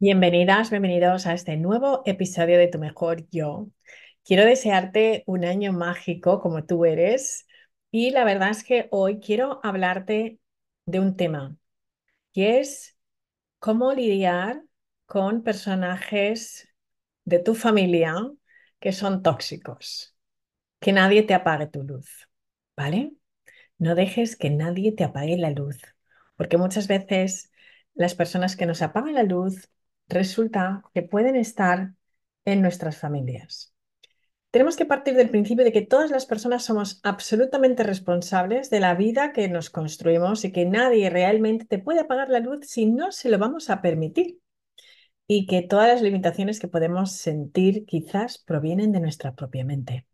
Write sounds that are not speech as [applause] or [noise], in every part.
Bienvenidas, bienvenidos a este nuevo episodio de Tu Mejor Yo. Quiero desearte un año mágico como tú eres y la verdad es que hoy quiero hablarte de un tema que es cómo lidiar con personajes de tu familia que son tóxicos, que nadie te apague tu luz, ¿vale? No dejes que nadie te apague la luz, porque muchas veces las personas que nos apagan la luz resulta que pueden estar en nuestras familias. Tenemos que partir del principio de que todas las personas somos absolutamente responsables de la vida que nos construimos y que nadie realmente te puede apagar la luz si no se lo vamos a permitir. Y que todas las limitaciones que podemos sentir quizás provienen de nuestra propia mente.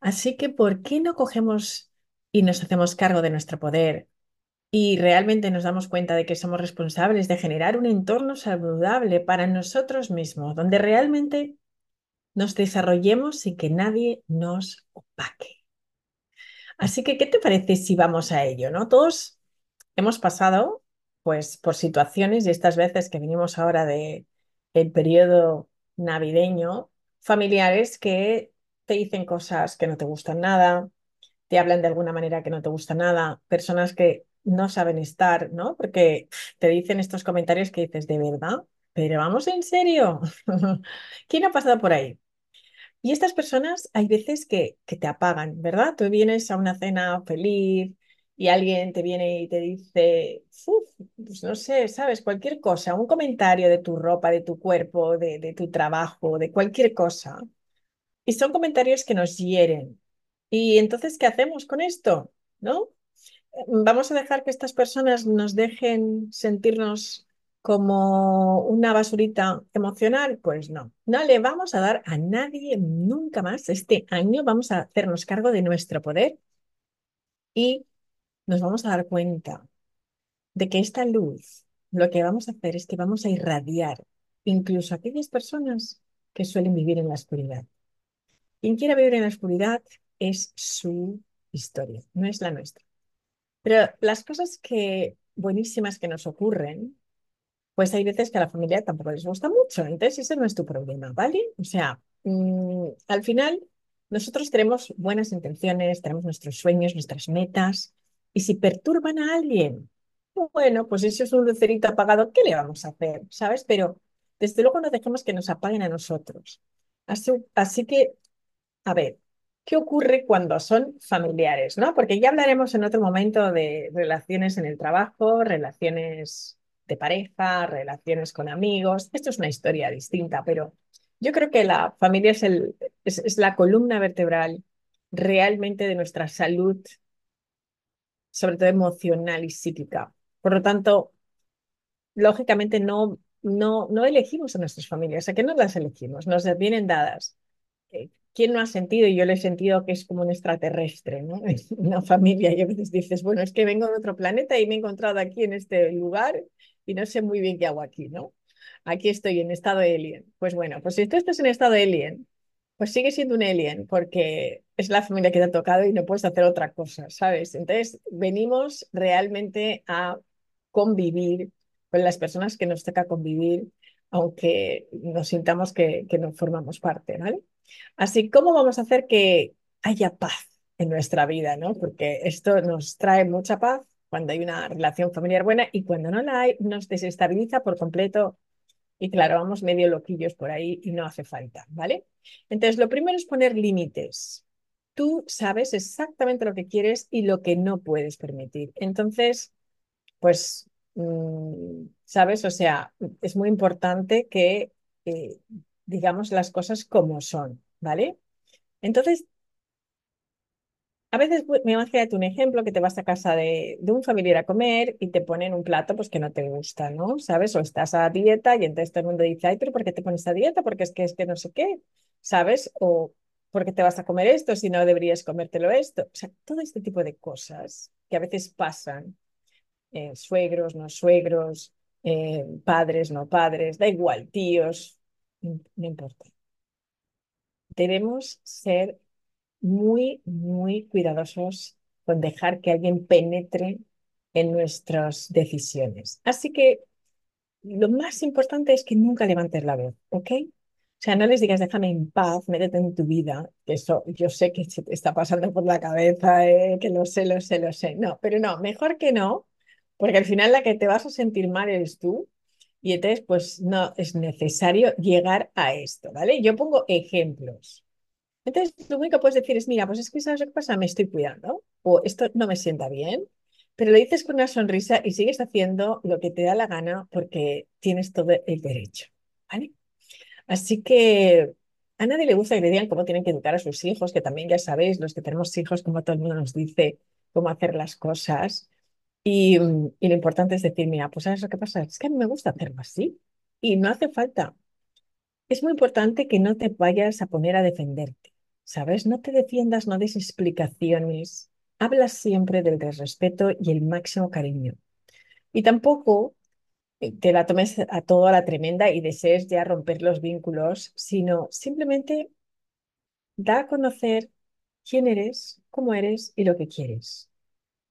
Así que, ¿por qué no cogemos y nos hacemos cargo de nuestro poder y realmente nos damos cuenta de que somos responsables de generar un entorno saludable para nosotros mismos, donde realmente nos desarrollemos sin que nadie nos opaque. Así que, ¿qué te parece si vamos a ello? ¿no? Todos hemos pasado pues, por situaciones y estas veces que venimos ahora de el periodo navideño, familiares que te dicen cosas que no te gustan nada, te hablan de alguna manera que no te gusta nada, personas que no saben estar, ¿no? Porque te dicen estos comentarios que dices, ¿de verdad? Pero vamos en serio. [laughs] ¿Quién ha pasado por ahí? Y estas personas hay veces que, que te apagan, ¿verdad? Tú vienes a una cena feliz y alguien te viene y te dice, pues no sé, sabes, cualquier cosa, un comentario de tu ropa, de tu cuerpo, de, de tu trabajo, de cualquier cosa. Y son comentarios que nos hieren. Y entonces, ¿qué hacemos con esto? ¿No? ¿Vamos a dejar que estas personas nos dejen sentirnos como una basurita emocional? Pues no, no le vamos a dar a nadie nunca más. Este año vamos a hacernos cargo de nuestro poder y nos vamos a dar cuenta de que esta luz, lo que vamos a hacer es que vamos a irradiar incluso a aquellas personas que suelen vivir en la oscuridad. Quien quiera vivir en la oscuridad es su historia, no es la nuestra. Pero las cosas que buenísimas que nos ocurren, pues hay veces que a la familia tampoco les gusta mucho. Entonces ese no es tu problema, ¿vale? O sea, mm, al final nosotros tenemos buenas intenciones, tenemos nuestros sueños, nuestras metas, y si perturban a alguien, bueno, pues eso es un lucerito apagado, ¿qué le vamos a hacer? ¿Sabes? Pero desde luego no dejemos que nos apaguen a nosotros. Así, así que, a ver, ¿Qué ocurre cuando son familiares? ¿no? Porque ya hablaremos en otro momento de relaciones en el trabajo, relaciones de pareja, relaciones con amigos. Esto es una historia distinta, pero yo creo que la familia es, el, es, la columna vertebral realmente de nuestra salud, sobre todo emocional y psíquica. Por lo tanto, lógicamente no, no, no elegimos a nuestras familias, ¿a qué no las elegimos? Nos vienen dadas. ¿Quién no ha sentido? Y yo le he sentido que es como un extraterrestre, ¿no? [laughs] Una familia. Y a veces dices, bueno, es que vengo de otro planeta y me he encontrado aquí en este lugar y no sé muy bien qué hago aquí, ¿no? Aquí estoy en estado alien. Pues bueno, pues si tú estás en estado alien, pues sigue siendo un alien porque es la familia que te ha tocado y no puedes hacer otra cosa, ¿sabes? Entonces, venimos realmente a convivir con las personas que nos toca convivir, aunque nos sintamos que, no formamos parte, ¿vale? Así, ¿cómo vamos a hacer que haya paz en nuestra vida? ¿no? Porque esto nos trae mucha paz cuando hay una relación familiar buena y cuando no la hay, nos desestabiliza por completo. Y claro, vamos medio loquillos por ahí y no hace falta, ¿vale? Entonces, lo primero es poner límites. Tú sabes exactamente lo que quieres y lo que no puedes permitir. Entonces, pues, ¿sabes? O sea, es muy importante que eh, digamos las cosas como son, ¿vale? Entonces, a veces pues, me imagínate un ejemplo que te vas a casa de, un familiar a comer y te ponen un plato pues que no te gusta, ¿no? ¿Sabes? O estás a dieta y entonces todo el mundo dice, ay, pero ¿por qué te pones a dieta? Porque es que es que no sé qué, ¿sabes? O ¿por qué te vas a comer esto si no deberías comértelo esto? O sea, todo este tipo de cosas que a veces pasan, eh, suegros, no suegros, eh, padres, no padres, da igual, tíos, no importa. Debemos ser muy, muy cuidadosos con dejar que alguien penetre en nuestras decisiones. Así que lo más importante es que nunca levantes la voz, ¿ok? O sea, no les digas, déjame en paz, métete en tu vida, que eso yo sé que se te está pasando por la cabeza, eh, que lo sé, lo sé, lo sé. No, pero no, mejor que no, porque al final la que te vas a sentir mal eres tú. Y entonces, pues no es necesario llegar a esto, ¿vale? Yo pongo ejemplos. Entonces, lo único que puedes decir es, mira, pues es que sabes lo que pasa, me estoy cuidando, o esto no me sienta bien, pero lo dices con una sonrisa y sigues haciendo lo que te da la gana porque tienes todo el derecho, ¿vale? Así que a nadie le gusta que le digan cómo tienen que educar a sus hijos, que también ya sabéis, los que tenemos hijos, como todo el mundo nos dice cómo hacer las cosas. Y, y lo importante es decir, mira, pues ¿sabes lo que pasa? Es que a mí me gusta hacerlo así y no hace falta. Es muy importante que no te vayas a poner a defenderte, ¿sabes? No te defiendas, no des explicaciones. Habla siempre del respeto y el máximo cariño. Y tampoco te la tomes a todo a la tremenda y desees ya romper los vínculos, sino simplemente da a conocer quién eres, cómo eres y lo que quieres.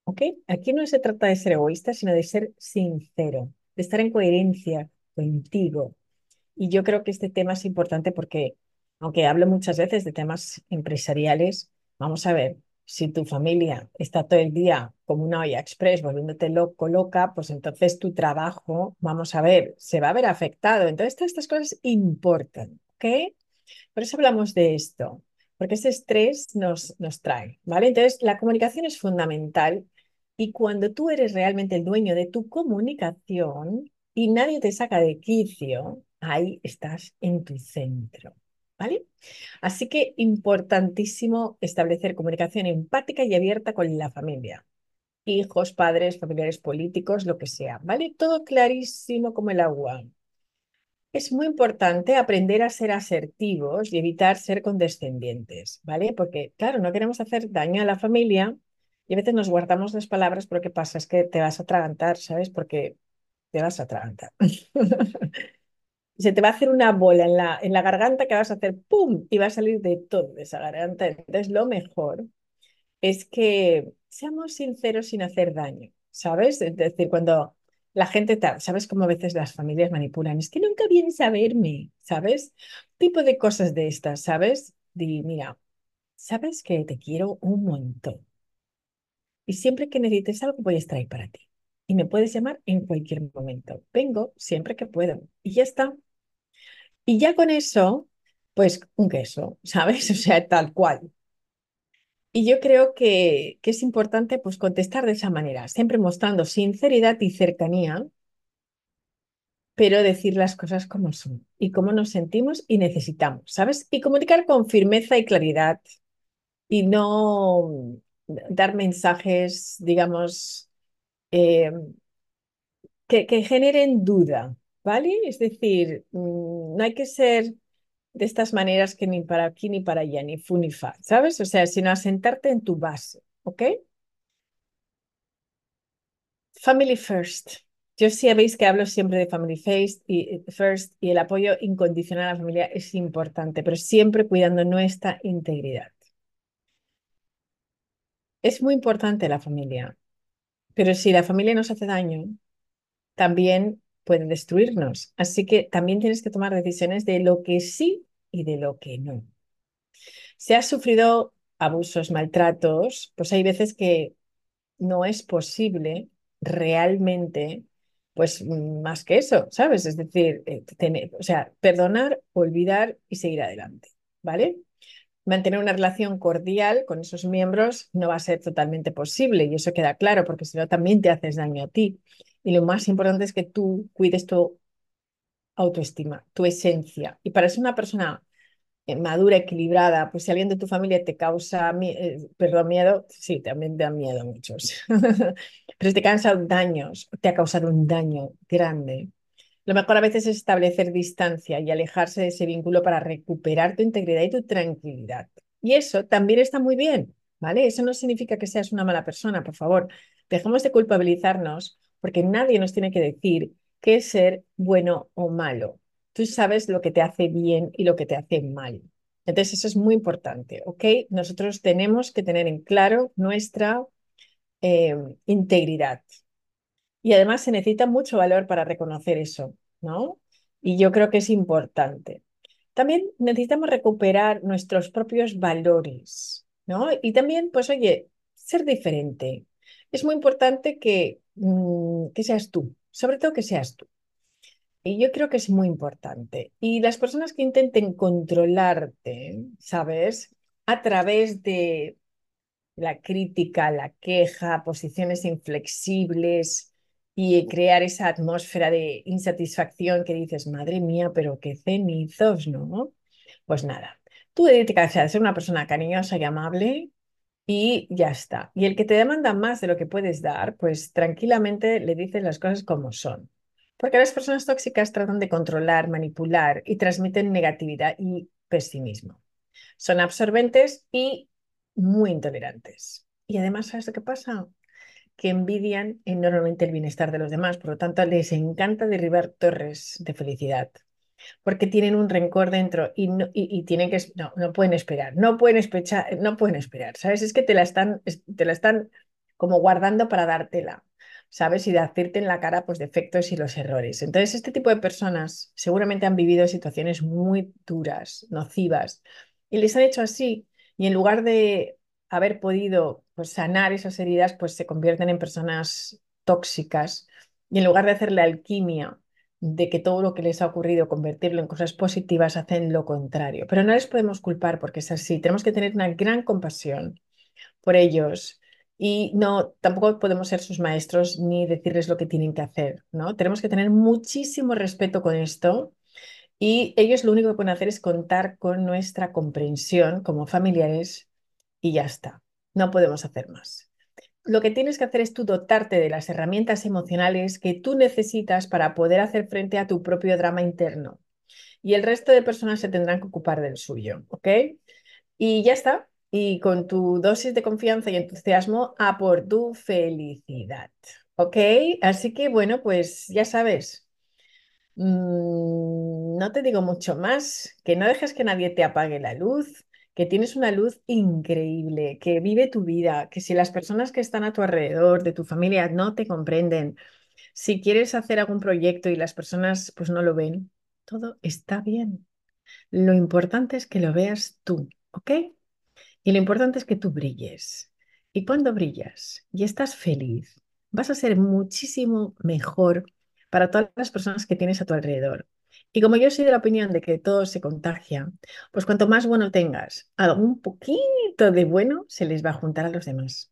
¿Ok? Aquí no se trata de ser egoísta, sino de ser sincero, de estar en coherencia contigo. Y yo creo que este tema es importante porque, aunque hablo muchas veces de temas empresariales, vamos a ver, si tu familia está todo el día como una olla express volviéndote loco, loca, pues entonces tu trabajo, vamos a ver, se va a ver afectado. Entonces todas estas cosas importan, ¿ok? Por eso hablamos de esto, porque ese estrés nos, nos trae, ¿vale? Entonces la comunicación es fundamental y cuando tú eres realmente el dueño de tu comunicación y nadie te saca de quicio, ahí estás en tu centro. ¿Vale? Así que importantísimo establecer comunicación empática y abierta con la familia. Hijos, padres, familiares políticos, lo que sea, ¿vale? Todo clarísimo como el agua. Es muy importante aprender a ser asertivos y evitar ser condescendientes, ¿vale? Porque, claro, no queremos hacer daño a la familia y a veces nos guardamos las palabras, pero ¿qué pasa? Es que te vas a atragantar, ¿sabes? Porque te vas a atragantar. [laughs] se te va a hacer una bola en la, en la garganta que vas a hacer ¡pum! y va a salir de todo esa garganta. Entonces, lo mejor es que seamos sinceros sin hacer daño, ¿sabes? Es decir, cuando la gente, ¿sabes cómo a veces las familias manipulan? Es que nunca vienes a verme, ¿sabes? Tipo de cosas de estas, ¿sabes? Di, mira, sabes que te quiero un montón. Y siempre que necesites algo, voy a para ti. Y me puedes llamar en cualquier momento. Vengo siempre que puedo. Y ya está. Y ya con eso, pues un queso, [laughs] ¿sabes? O sea, tal cual. Y yo creo que, es importante pues contestar de esa manera, siempre mostrando sinceridad y cercanía, pero decir las cosas como son y cómo nos sentimos y necesitamos, ¿sabes? Y comunicar con firmeza y claridad y no dar mensajes, digamos, eh, que, que generen duda, ¿vale? Es decir, mm, no hay que ser de estas maneras que ni para aquí ni para allá, ni fu ni fa, ¿sabes? O sea, sino asentarte en tu base, ¿ok? Family first. Yo sí sabéis que hablo siempre de family first y, first y el apoyo incondicional a la familia es importante, pero siempre cuidando nuestra integridad. Es muy importante la familia, pero si la familia nos hace daño, también puede destruirnos. Así que también tienes que tomar decisiones de lo que sí y de lo que no. Si has sufrido abusos, maltratos, pues hay veces que no es posible realmente, pues más que eso, ¿sabes? Es decir, eh, tener, o sea, perdonar, olvidar y seguir adelante, ¿vale? Mantener una relación cordial con esos miembros no va a ser totalmente posible y eso queda claro porque si no también te haces daño a ti. Y lo más importante es que tú cuides tu autoestima, tu esencia. Y para ser una persona eh, madura, equilibrada, pues si alguien de tu familia te causa, eh, perdón, miedo, sí, también te da miedo muchos, [laughs] pero si te causa daños, te ha causado un daño grande, lo mejor a veces es establecer distancia y alejarse de ese vínculo para recuperar tu integridad y tu tranquilidad. Y eso también está muy bien, ¿vale? Eso no significa que seas una mala persona, por favor. Dejemos de culpabilizarnos porque nadie nos tiene que decir qué es ser bueno o malo. Tú sabes lo que te hace bien y lo que te hace mal. Entonces, eso es muy importante, ¿ok? Nosotros tenemos que tener en claro nuestra eh, integridad. Y además se necesita mucho valor para reconocer eso. ¿no? Y yo creo que es importante. También necesitamos recuperar nuestros propios valores, ¿no? Y también, pues, oye, ser diferente. Es muy importante que, mm, que seas tú, sobre todo que seas tú. Y yo creo que es muy importante. Y las personas que intenten controlarte, ¿sabes? A través de la crítica, la queja, posiciones inflexibles y crear esa atmósfera de insatisfacción que dices, madre mía, pero qué cenizos, ¿no? Pues nada, tú dedicas a ser una persona cariñosa y amable y ya está. Y el que te demanda más de lo que puedes dar, pues tranquilamente le dices las cosas como son. Porque las personas tóxicas tratan de controlar, manipular y transmiten negatividad y pesimismo. Son absorbentes y muy intolerantes. Y además, ¿sabes lo que pasa? Que envidian enormemente el bienestar de los demás, por lo tanto, les encanta derribar torres de felicidad, porque tienen un rencor dentro y, no, y, tienen que, no, no pueden esperar, no pueden esperar, no pueden esperar, ¿sabes? Es que te la están, te la están como guardando para dártela. ¿sabes? Y de hacerte en la cara pues defectos y los errores. Entonces, este tipo de personas seguramente han vivido situaciones muy duras, nocivas, y les han hecho así y en lugar de haber podido pues, sanar esas heridas, pues se convierten en personas tóxicas y en lugar de hacer la alquimia de que todo lo que les ha ocurrido convertirlo en cosas positivas, hacen lo contrario. Pero no les podemos culpar porque es así. Tenemos que tener una gran compasión por ellos y no tampoco podemos ser sus maestros ni decirles lo que tienen que hacer, ¿no? Tenemos que tener muchísimo respeto con esto y ellos lo único que pueden hacer es contar con nuestra comprensión como familiares y ya está. No podemos hacer más. Lo que tienes que hacer es tú dotarte de las herramientas emocionales que tú necesitas para poder hacer frente a tu propio drama interno. Y el resto de personas se tendrán que ocupar del suyo, ¿ok? Y ya está. Y con tu dosis de confianza y entusiasmo a por tu felicidad, ¿ok? Así que bueno, pues ya sabes, Mm, no te digo mucho más, que no dejes que nadie te apague la luz, que tienes una luz increíble, que vive tu vida, que si las personas que están a tu alrededor, de tu familia, no te comprenden, si quieres hacer algún proyecto y las personas pues no lo ven, todo está bien. Lo importante es que lo veas tú, ¿ok? Y lo importante es que tú brilles. Y cuando brillas y estás feliz, vas a ser muchísimo mejor para todas las personas que tienes a tu alrededor. Y como yo soy de la opinión de que todo se contagia, pues cuanto más bueno tengas, algún poquito de bueno se les va a juntar a los demás.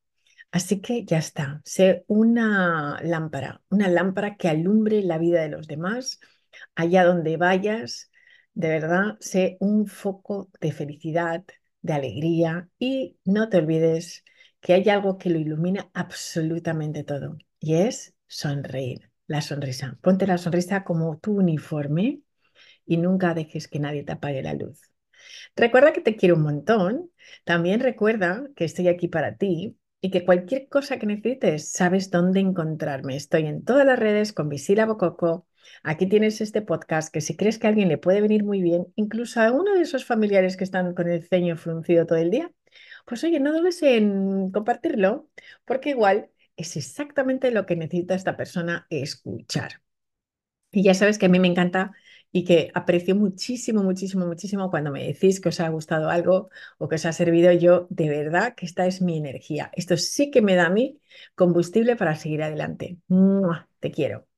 Así que ya está, sé una lámpara, una lámpara que alumbre la vida de los demás, allá donde vayas, de verdad, sé un foco de felicidad, de alegría. Y no te olvides que hay algo que lo ilumina absolutamente todo y es sonreír la sonrisa. Ponte la sonrisa como tu uniforme y nunca dejes que nadie te apague la luz. Recuerda que te quiero un montón. También recuerda que estoy aquí para ti y que cualquier cosa que necesites, sabes dónde encontrarme. Estoy en todas las redes con Visila Bococo. Aquí tienes este podcast que si crees que a alguien le puede venir muy bien, incluso a uno de esos familiares que están con el ceño fruncido todo el día, pues oye, no dudes en compartirlo, porque igual es exactamente lo que necesita esta persona escuchar. Y ya sabes que a mí me encanta y que aprecio muchísimo, muchísimo, muchísimo cuando me decís que os ha gustado algo o que os ha servido yo, de verdad que esta es mi energía. Esto sí que me da a mí combustible para seguir adelante. Te quiero.